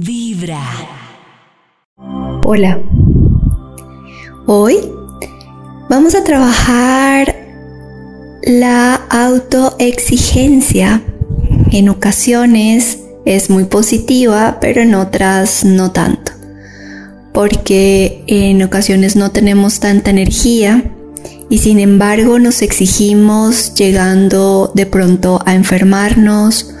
Vibra. Hola. Hoy vamos a trabajar la autoexigencia. En ocasiones es muy positiva, pero en otras no tanto. Porque en ocasiones no tenemos tanta energía y sin embargo nos exigimos llegando de pronto a enfermarnos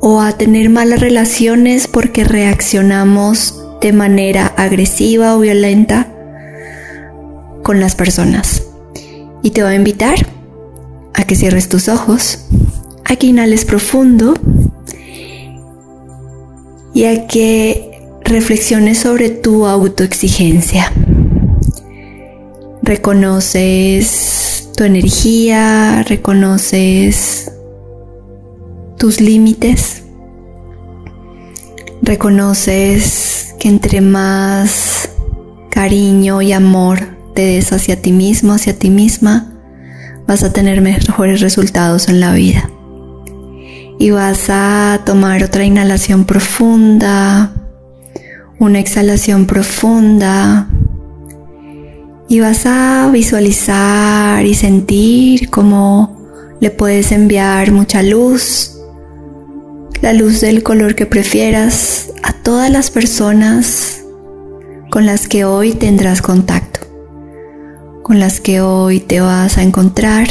o a tener malas relaciones porque reaccionamos de manera agresiva o violenta con las personas. Y te voy a invitar a que cierres tus ojos, a que inhales profundo y a que reflexiones sobre tu autoexigencia. Reconoces tu energía, reconoces tus límites. Reconoces que entre más cariño y amor te des hacia ti mismo, hacia ti misma, vas a tener mejores resultados en la vida. Y vas a tomar otra inhalación profunda, una exhalación profunda. Y vas a visualizar y sentir cómo le puedes enviar mucha luz la luz del color que prefieras a todas las personas con las que hoy tendrás contacto, con las que hoy te vas a encontrar.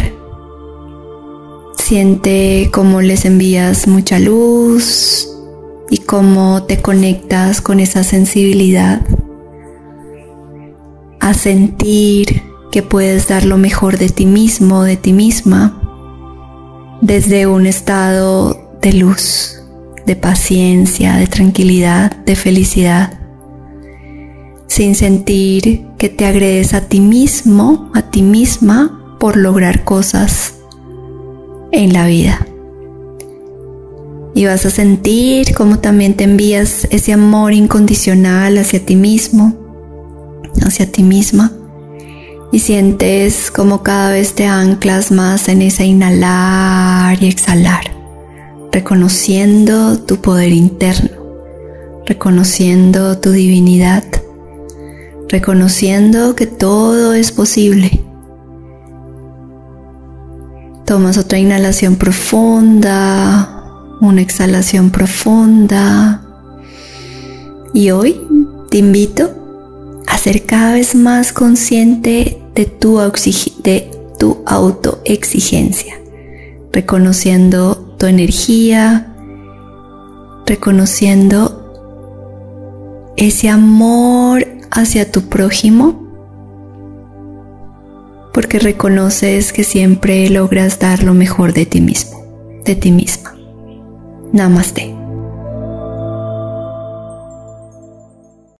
Siente cómo les envías mucha luz y cómo te conectas con esa sensibilidad a sentir que puedes dar lo mejor de ti mismo, de ti misma, desde un estado de luz de paciencia, de tranquilidad, de felicidad, sin sentir que te agredes a ti mismo, a ti misma, por lograr cosas en la vida. Y vas a sentir como también te envías ese amor incondicional hacia ti mismo, hacia ti misma. Y sientes como cada vez te anclas más en ese inhalar y exhalar reconociendo tu poder interno, reconociendo tu divinidad, reconociendo que todo es posible. Tomas otra inhalación profunda, una exhalación profunda. Y hoy te invito a ser cada vez más consciente de tu, autoexigencia, reconociendo tu energía, reconociendo ese amor hacia tu prójimo, porque reconoces que siempre logras dar lo mejor de ti mismo, de ti misma. Namaste.